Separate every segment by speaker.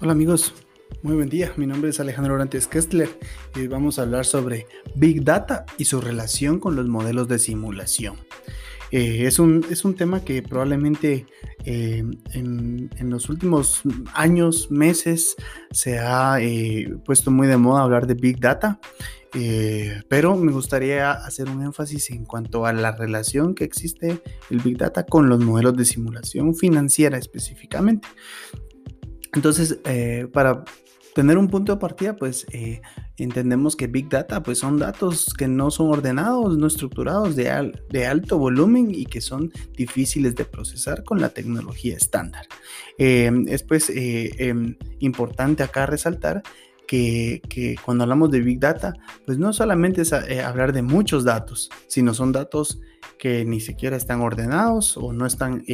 Speaker 1: Hola amigos, muy buen día. Mi nombre es Alejandro Orantes Kestler y hoy vamos a hablar sobre Big Data y su relación con los modelos de simulación. Eh, es, un, es, un, tema que probablemente eh, en, los últimos años, meses, se ha eh, puesto muy de moda hablar de Big Data, pero me gustaría hacer un énfasis en cuanto a la relación que existe el Big Data con los modelos de simulación financiera específicamente. Entonces, eh, para tener un punto de partida, pues eh, entendemos que Big Data pues son datos que no son ordenados, no estructurados, de, de alto volumen y que son difíciles de procesar con la tecnología estándar. Eh, es pues em, importante acá resaltar que, que, cuando hablamos de Big Data, pues no solamente es hablar de muchos datos, sino son datos que ni siquiera están ordenados o no están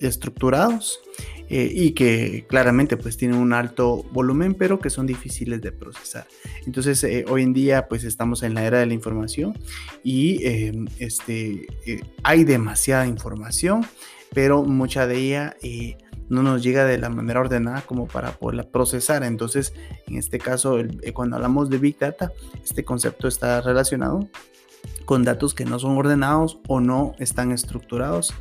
Speaker 1: estructurados eh, y que claramente pues tienen un alto volumen pero que son difíciles de procesar. Entonces eh, hoy en día pues estamos en la era de la información y em, este, eh, hay demasiada información pero mucha de ella no nos llega de la manera ordenada como para poderla procesar. Entonces, en este caso, cuando hablamos de Big Data, este concepto está relacionado con datos que no son ordenados o no están estructurados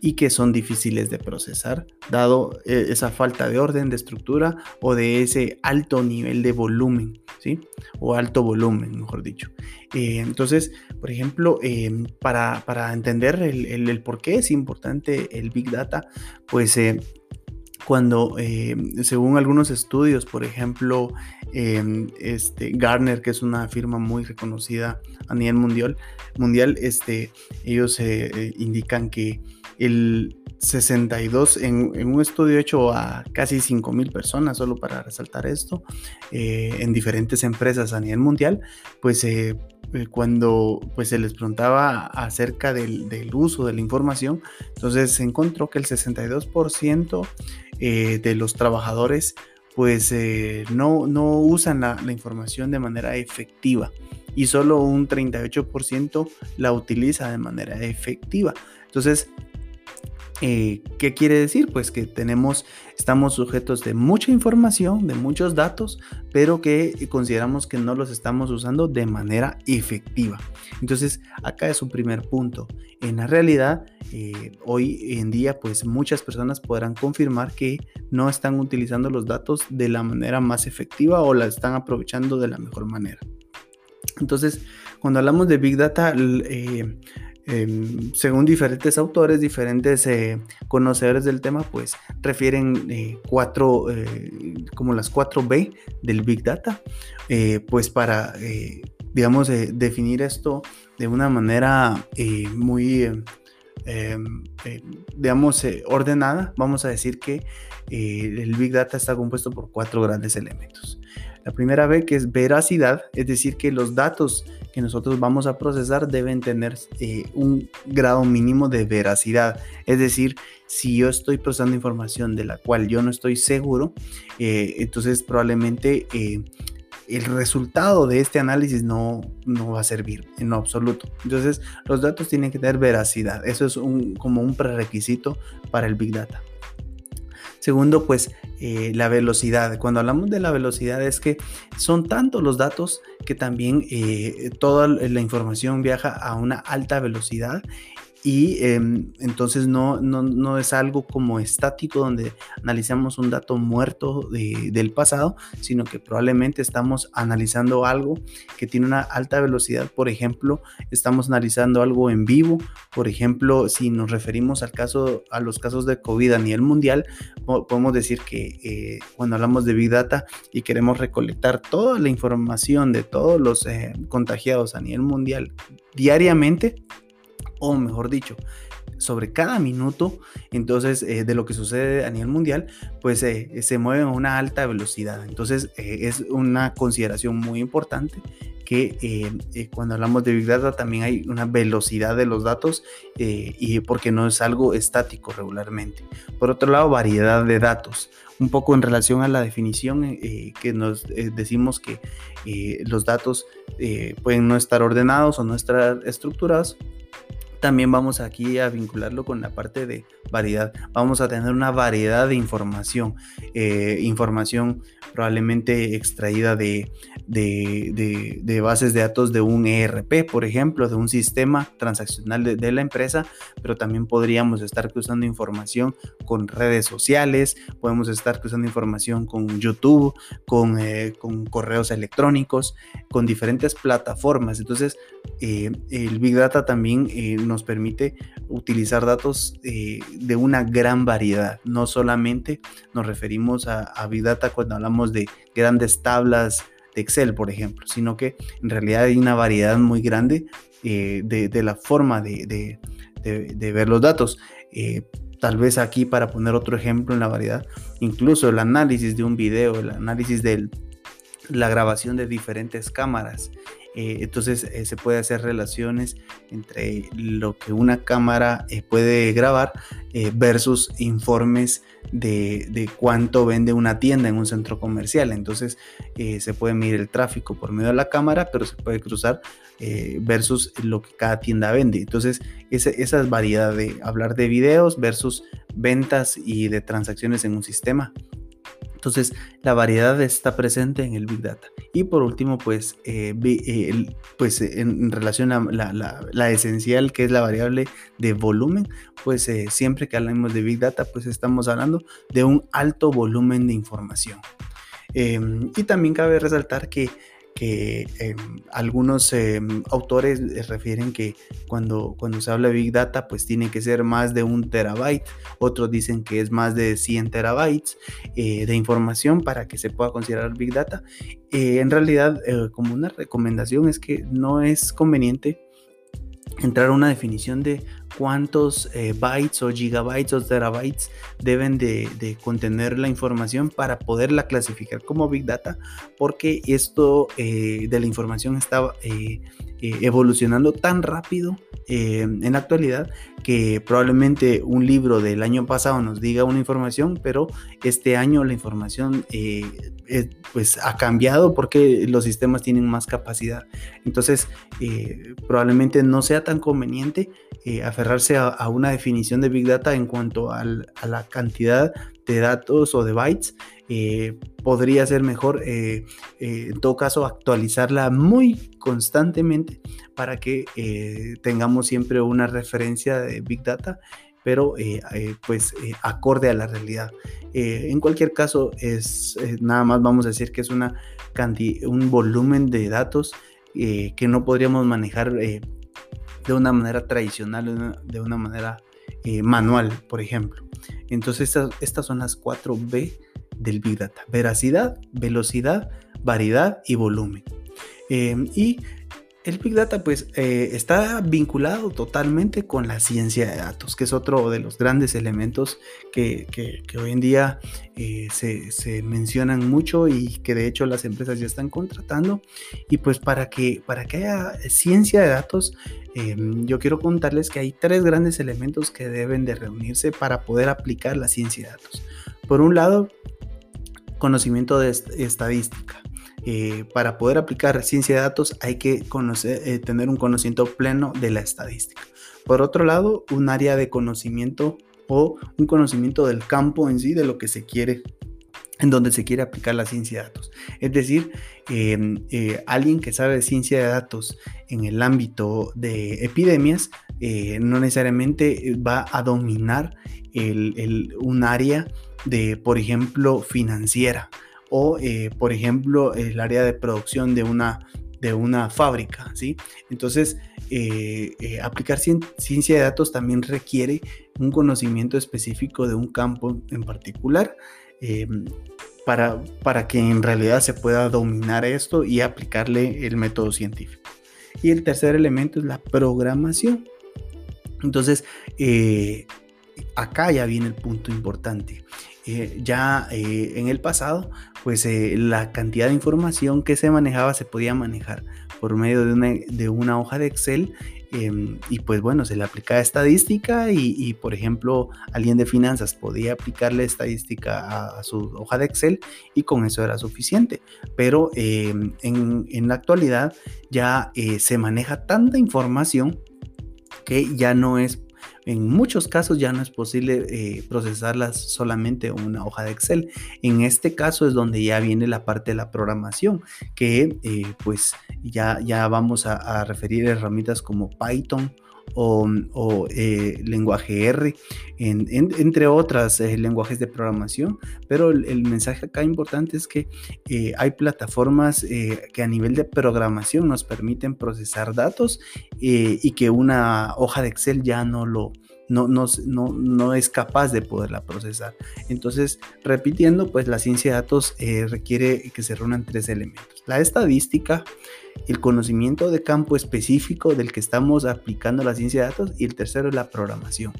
Speaker 1: y que son difíciles de procesar, dado eh, esa falta de orden, de estructura o de ese alto nivel de volumen, ¿sí? O alto volumen, mejor dicho. Eh, entonces, por ejemplo, em, para, entender el, por qué es importante el Big Data, pues eh, cuando, según algunos estudios, por ejemplo, em, este, Garner, que es una firma muy reconocida a nivel mundial, mundial este, ellos indican que el 62 en, un estudio hecho a casi 5.000 personas, solo para resaltar esto, eh, en diferentes empresas a nivel mundial, pues eh, eh, cuando pues, se les preguntaba acerca del, uso de la información, entonces se encontró que el 62% de los trabajadores pues no, no usan la, la información de manera efectiva y solo un 38% la utiliza de manera efectiva. Entonces, eh, ¿Qué quiere decir? Pues que tenemos, estamos sujetos de mucha información, de muchos datos, pero que consideramos que no los estamos usando de manera efectiva. Entonces, acá es un primer punto. En la realidad, eh, hoy en día, pues muchas personas podrán confirmar que no están utilizando los datos de la manera más efectiva o la están aprovechando de la mejor manera. Entonces, cuando hablamos de Big Data, eh, Em, según diferentes autores, diferentes eh, conocedores del tema, pues refieren eh, cuatro, eh, como las cuatro B del Big Data, pues para, digamos, definir esto de una manera muy, em, digamos, ordenada, vamos a decir que el Big Data está compuesto por cuatro grandes elementos. La primera B que es veracidad, es decir, que los datos que nosotros vamos a procesar deben tener eh, un grado mínimo de veracidad. Es decir, si yo estoy procesando información de la cual yo no estoy seguro, eh, entonces probablemente eh, el resultado de este análisis no, no va a servir en absoluto. Entonces, los datos tienen que tener veracidad. Eso es un, como un prerequisito para el Big Data. Segundo, pues eh, la velocidad. Cuando hablamos de la velocidad es que son tantos los datos que también eh, toda la información viaja a una alta velocidad y em, entonces no, no, es algo como estático donde analizamos un dato muerto del pasado, sino que probablemente estamos analizando algo que tiene una alta velocidad. Por ejemplo, estamos analizando algo en vivo. Por ejemplo, si nos referimos al caso, a los casos de COVID a nivel mundial, podemos decir que eh, cuando hablamos de Big Data y queremos recolectar toda la información de todos los eh, contagiados a nivel mundial diariamente, o mejor dicho, sobre cada minuto, entonces, eh, de lo que sucede a nivel mundial, pues eh, se mueve a una alta velocidad. Entonces, eh, es una consideración muy importante que cuando hablamos de Big Data también hay una velocidad de los datos y porque no es algo estático regularmente. Por otro lado, variedad de datos. Un poco en relación a la definición que nos decimos que los datos pueden no estar ordenados o no estar estructurados también vamos aquí a vincularlo con la parte de variedad. Vamos a tener una variedad de información, eh, información probablemente extraída de, de, bases de datos de un ERP, por ejemplo, de un sistema transaccional de, la empresa, pero también podríamos estar cruzando información con redes sociales, podemos estar cruzando información con YouTube, con, eh, con correos electrónicos, con diferentes plataformas. Entonces, eh, el Big Data también nos permite utilizar datos de una gran variedad. No solamente nos referimos a, Big Data cuando hablamos de grandes tablas de Excel, por ejemplo, sino que en realidad hay una variedad muy grande eh, de, la forma de, ver los datos. Eh, tal vez aquí para poner otro ejemplo en la variedad, incluso el análisis de un video, el análisis de la grabación de diferentes cámaras, eh, entonces eh, se puede hacer relaciones entre lo que una cámara eh, puede grabar versus informes de, cuánto vende una tienda en un centro comercial. Entonces se puede medir el tráfico por medio de la cámara, pero se puede cruzar versus lo que cada tienda vende. Entonces esa, esa es variedad de hablar de videos versus ventas y de transacciones en un sistema. Entonces, la variedad está presente en el Big Data. Y por último, pues, eh, eh, pues en, relación a la, esencial, que es la variable de volumen, pues eh, siempre que hablamos de Big Data, pues estamos hablando de un alto volumen de información. Em, y también cabe resaltar que que em, algunos em, autores refieren que cuando, cuando se habla de Big Data, pues tiene que ser más de un terabyte, otros dicen que es más de 100 terabytes eh, de información para que se pueda considerar Big Data. Eh, en realidad, eh, como una recomendación es que no es conveniente entrar a una definición de cuántos eh, bytes o gigabytes o terabytes deben de, contener la información para poderla clasificar como Big Data, porque esto eh, de la información está eh, evolucionando tan rápido en la actualidad que probablemente un libro del año pasado nos diga una información, pero este año la información pues ha cambiado porque los sistemas tienen más capacidad. Entonces, probablemente no sea tan conveniente aferrarse a, una definición de Big Data en cuanto a la cantidad de datos o de bytes. Eh, podría ser mejor, eh, eh, en todo caso, actualizarla muy constantemente para que tengamos siempre una referencia de Big Data pero pues acorde a la realidad. en cualquier caso, es nada más vamos a decir que es una un volumen de datos que no podríamos manejar de una manera tradicional, de una manera eh, manual, por ejemplo. Entonces estas, son las cuatro B del Big Data. Veracidad, velocidad, variedad y volumen. Eh, y el Big Data pues eh, está vinculado totalmente con la ciencia de datos, que es otro de los grandes elementos que, hoy en día eh, se, mencionan mucho y que de hecho las empresas ya están contratando. Y pues para que, para que haya ciencia de datos, em, yo quiero contarles que hay tres grandes elementos que deben de reunirse para poder aplicar la ciencia de datos. Por un lado, conocimiento de estadística. Eh, para poder aplicar ciencia de datos hay que eh, tener un conocimiento pleno de la estadística. Por otro lado, un área de conocimiento o un conocimiento del campo en sí, de lo que se quiere en donde se quiere aplicar la ciencia de datos. Es decir, em, eh, alguien que sabe de ciencia de datos en el ámbito de epidemias no necesariamente va a dominar un área de, por ejemplo, financiera o, eh, por ejemplo, el área de producción de una, de una fábrica, ¿sí? Entonces, eh, eh, aplicar ciencia de datos también requiere un conocimiento específico de un campo en particular para, para que en realidad se pueda dominar esto y aplicarle el método científico. Y el tercer elemento es la programación. Entonces, acá ya viene el punto importante. Eh, ya eh, en el pasado, pues eh, la cantidad de información que se manejaba se podía manejar por medio de una, hoja de Excel em, y pues bueno, se le aplicaba estadística y, por ejemplo alguien de finanzas podía aplicarle estadística a, su hoja de Excel y con eso era suficiente. Pero em, en, en, la actualidad ya se maneja tanta información que ya no es en muchos casos ya no es posible eh, procesarlas solamente en una hoja de Excel. En este caso es donde ya viene la parte de la programación, que eh, pues ya, ya vamos a, referir herramientas como Python o, eh, lenguaje R, entre otras lenguajes de programación, pero el, mensaje acá importante es que hay plataformas que a nivel de programación nos permiten procesar datos y que una hoja de Excel ya no lo, no, no, no, es capaz de poderla procesar. Entonces, repitiendo, pues la ciencia de datos eh, requiere que se reúnan tres elementos. La estadística, el conocimiento de campo específico del que estamos aplicando la ciencia de datos y el tercero es la programación.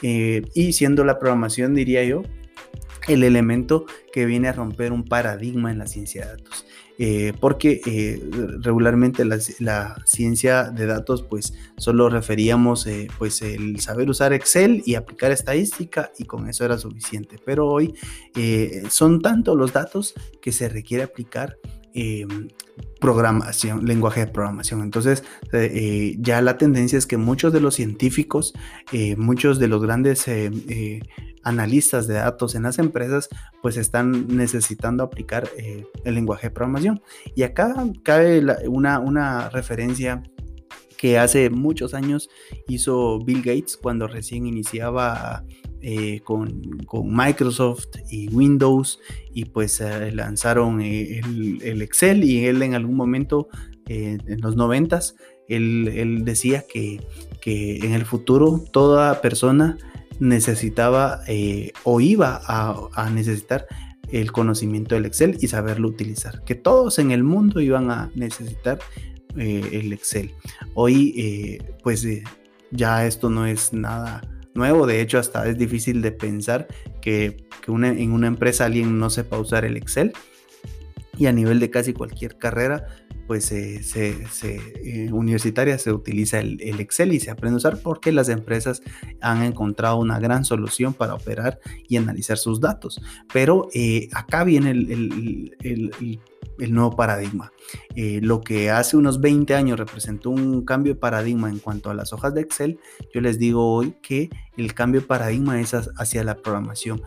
Speaker 1: Eh, y siendo la programación, diría yo, el elemento que viene a romper un paradigma en la ciencia de datos. Eh, porque eh, regularmente la, ciencia de datos pues solo referíamos pues el saber usar Excel y aplicar estadística y con eso era suficiente. Pero hoy son tantos los datos que se requiere aplicar programación, lenguaje de programación. Entonces, ya la tendencia es que muchos de los científicos, muchos de los grandes analistas de datos en las empresas pues están necesitando aplicar eh, el lenguaje de programación. Y acá cabe una, una referencia que hace muchos años hizo Bill Gates cuando recién iniciaba eh, con, Microsoft y Windows y pues eh, lanzaron el, Excel y él en algún momento en los noventas él, decía que, que en el futuro toda persona necesitaba eh, o iba a, necesitar el conocimiento del Excel y saberlo utilizar. Que todos en el mundo iban a necesitar eh, el Excel. Hoy, eh, pues ya esto no es nada nuevo. De hecho, hasta es difícil de pensar que, en una empresa alguien no sepa usar el Excel. Y a nivel de casi cualquier carrera, pues se, eh, universitaria se utiliza el, Excel y se aprende a usar porque las empresas han encontrado una gran solución para operar y analizar sus datos. Pero eh, acá viene el, nuevo paradigma. Eh, lo que hace unos 20 años representó un cambio de paradigma en cuanto a las hojas de Excel, yo les digo hoy que el cambio de paradigma es hacia la programación.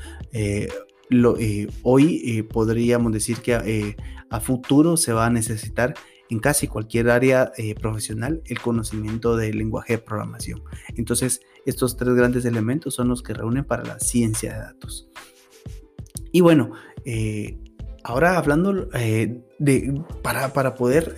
Speaker 1: hoy podríamos decir que a futuro se va a necesitar en casi cualquier área eh, profesional el conocimiento del lenguaje de programación. Entonces, estos tres grandes elementos son los que reúnen para la ciencia de datos. Y bueno, eh, ahora hablando eh, de, para, poder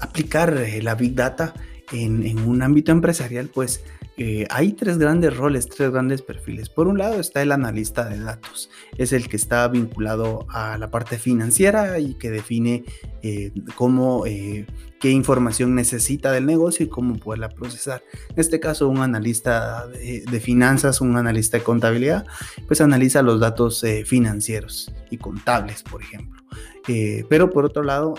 Speaker 1: aplicar la Big Data en, un ámbito empresarial, pues eh, hay tres grandes roles, tres grandes perfiles. Por un lado está el analista de datos, es el que está vinculado a la parte financiera y que define eh, cómo, eh, qué información necesita del negocio y cómo poderla procesar. En este caso, un analista de, finanzas, un analista de contabilidad, pues analiza los datos financieros y contables, por ejemplo. pero por otro lado,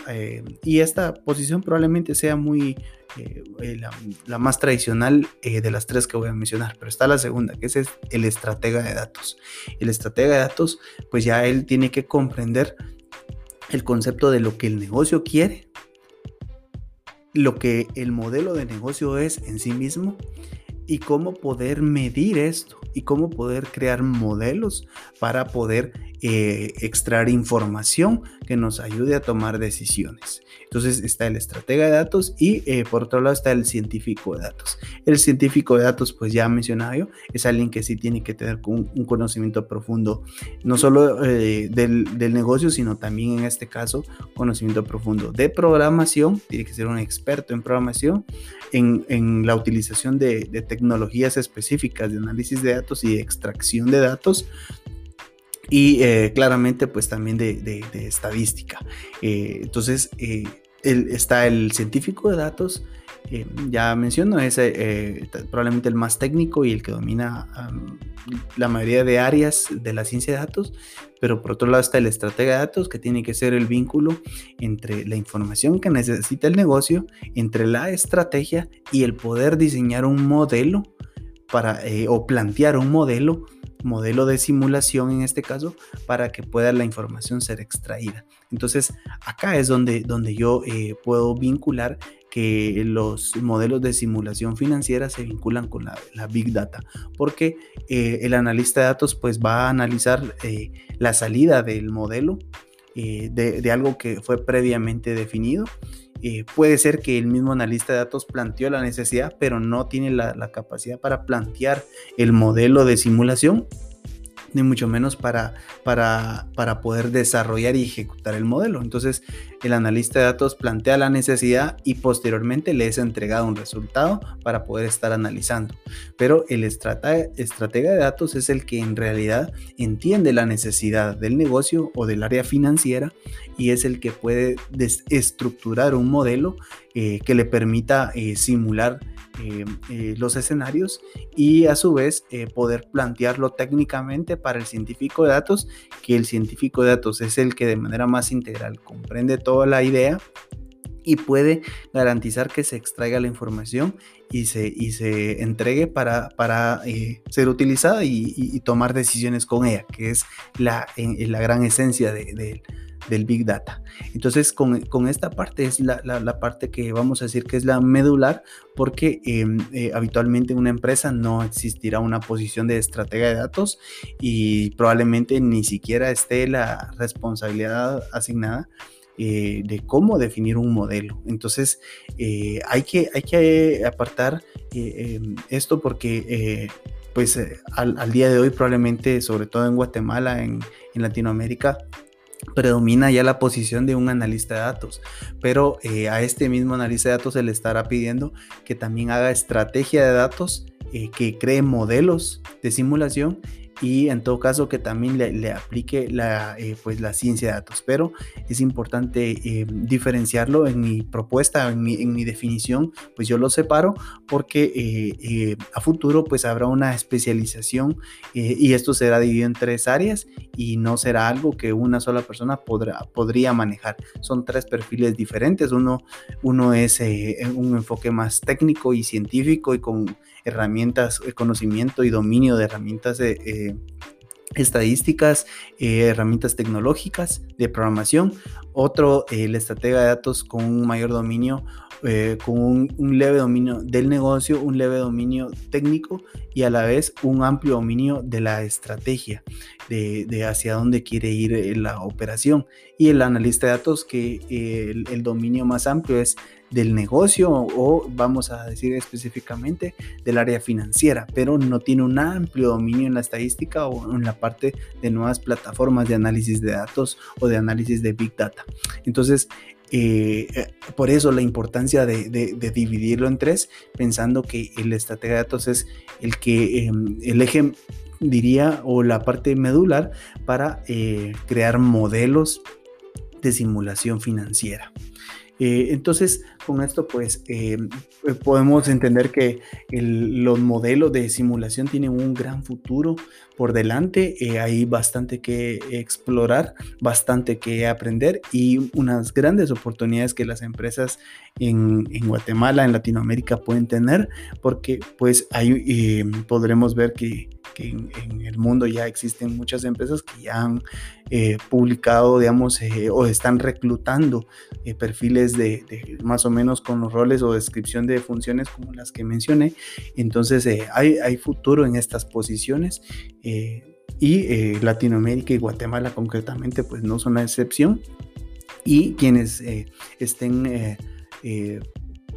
Speaker 1: y esta posición probablemente sea muy eh, eh, la, más tradicional eh, de las tres que voy a mencionar, pero está la segunda, que es el estratega de datos. El estratega de datos, pues ya él tiene que comprender el concepto de lo que el negocio quiere, lo que el modelo de negocio es en sí mismo y cómo poder medir esto y cómo poder crear modelos para poder extraer información que nos ayude a tomar decisiones. Entonces está el estratega de datos y eh, por otro lado está el científico de datos. El científico de datos, pues ya mencionado yo, es alguien que sí tiene que tener un, conocimiento profundo, no solo eh, del, negocio, sino también en este caso conocimiento profundo de programación, tiene que ser un experto en programación, en, la utilización de, tecnologías específicas de análisis de datos y extracción de datos y eh, claramente pues también de, estadística. entonces, está el científico de datos, eh, ya menciono, es eh, probablemente el más técnico y el que domina la mayoría de áreas de la ciencia de datos, pero por otro lado está el estratega de datos, que tiene que ser el vínculo entre la información que necesita el negocio, entre la estrategia y el poder diseñar un modelo para, eh, o plantear un modelo modelo de simulación en este caso para que pueda la información ser extraída. Entonces acá es donde, donde yo eh, puedo vincular que los modelos de simulación financiera se vinculan con la, Big Data, porque eh, el analista de datos pues va a analizar eh, la salida del modelo de, algo que fue previamente definido. Puede ser que el mismo analista de datos planteó la necesidad, pero no tiene la, la capacidad para plantear el modelo de simulación ni mucho menos para, para, para poder desarrollar y ejecutar el modelo. Entonces, el analista de datos plantea la necesidad y posteriormente le es entregado un resultado para poder estar analizando. Pero el estratega, estratega de datos es el que en realidad entiende la necesidad del negocio o del área financiera y es el que puede estructurar un modelo eh, que le permita eh, simular eh, los escenarios y a su vez poder plantearlo técnicamente para el científico de datos, que el científico de datos es el que de manera más integral comprende toda la idea y puede garantizar que se extraiga la información y se, y se entregue para, para ser utilizada y, tomar decisiones con ella, que es la, la gran esencia de, de, del Big Data. Entonces, con, esta parte es la, parte que vamos a decir que es la medular, porque em, eh, habitualmente en una empresa no existirá una posición de estratega de datos y probablemente ni siquiera esté la responsabilidad asignada. Eh, de cómo definir un modelo. Entonces, eh, hay, que, hay que apartar em, esto porque pues al, día de hoy probablemente, sobre todo en Guatemala, en, Latinoamérica, predomina ya la posición de un analista de datos, pero eh, a este mismo analista de datos se le estará pidiendo que también haga estrategia de datos, eh, que cree modelos de simulación y en todo caso que también le, aplique la, eh, pues la ciencia de datos. Pero es importante eh, diferenciarlo en mi propuesta, en mi, en mi, definición, pues yo lo separo porque eh, a futuro pues habrá una especialización y esto será dividido en tres áreas y no será algo que una sola persona podrá, podría manejar. Son tres perfiles diferentes. Uno, uno es un enfoque más técnico y científico y con herramientas, conocimiento y dominio de herramientas de, estadísticas, eh, herramientas tecnológicas de programación. Otro, el estratega de datos con un mayor dominio, eh, con un, leve dominio del negocio, un leve dominio técnico y a la vez un amplio dominio de la estrategia, de, hacia dónde quiere ir eh, la operación. Y el analista de datos que el dominio más amplio es del negocio o vamos a decir específicamente del área financiera, pero no tiene un amplio dominio en la estadística o en la parte de nuevas plataformas de análisis de datos o de análisis de Big Data. Entonces, eh, eh, por eso la importancia de, dividirlo en tres, pensando que el estratega de datos es el que em, el eje diría o la parte medular para eh, crear modelos de simulación financiera. Eh, entonces, con esto, pues, eh, eh, podemos entender que los modelos de simulación tienen un gran futuro por delante. hay bastante que explorar, bastante que aprender y unas grandes oportunidades que las empresas en, Guatemala, en Latinoamérica pueden tener, porque pues ahí podremos ver que que en, el mundo ya existen muchas empresas que ya han eh, publicado, digamos, eh, o están reclutando eh, perfiles de, más o menos con los roles o descripción de funciones como las que mencioné. Entonces, hay, hay, futuro en estas posiciones y Latinoamérica y Guatemala concretamente, pues no son la excepción. Y quienes estén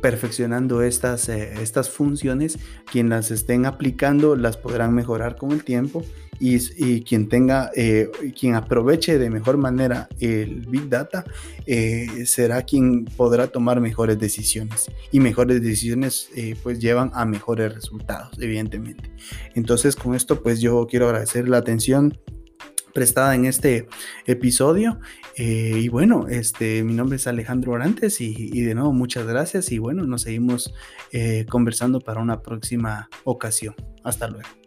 Speaker 1: perfeccionando estas, eh, estas funciones, quien las estén aplicando las podrán mejorar con el tiempo y, quien tenga, eh, quien aproveche de mejor manera el Big Data eh, será quien podrá tomar mejores decisiones y mejores decisiones pues llevan a mejores resultados, evidentemente. Entonces con esto pues yo quiero agradecer la atención prestada en este episodio. Eh, y bueno, este, mi nombre es Alejandro Orantes y, de nuevo muchas gracias y bueno, nos seguimos eh, conversando para una próxima ocasión. Hasta luego.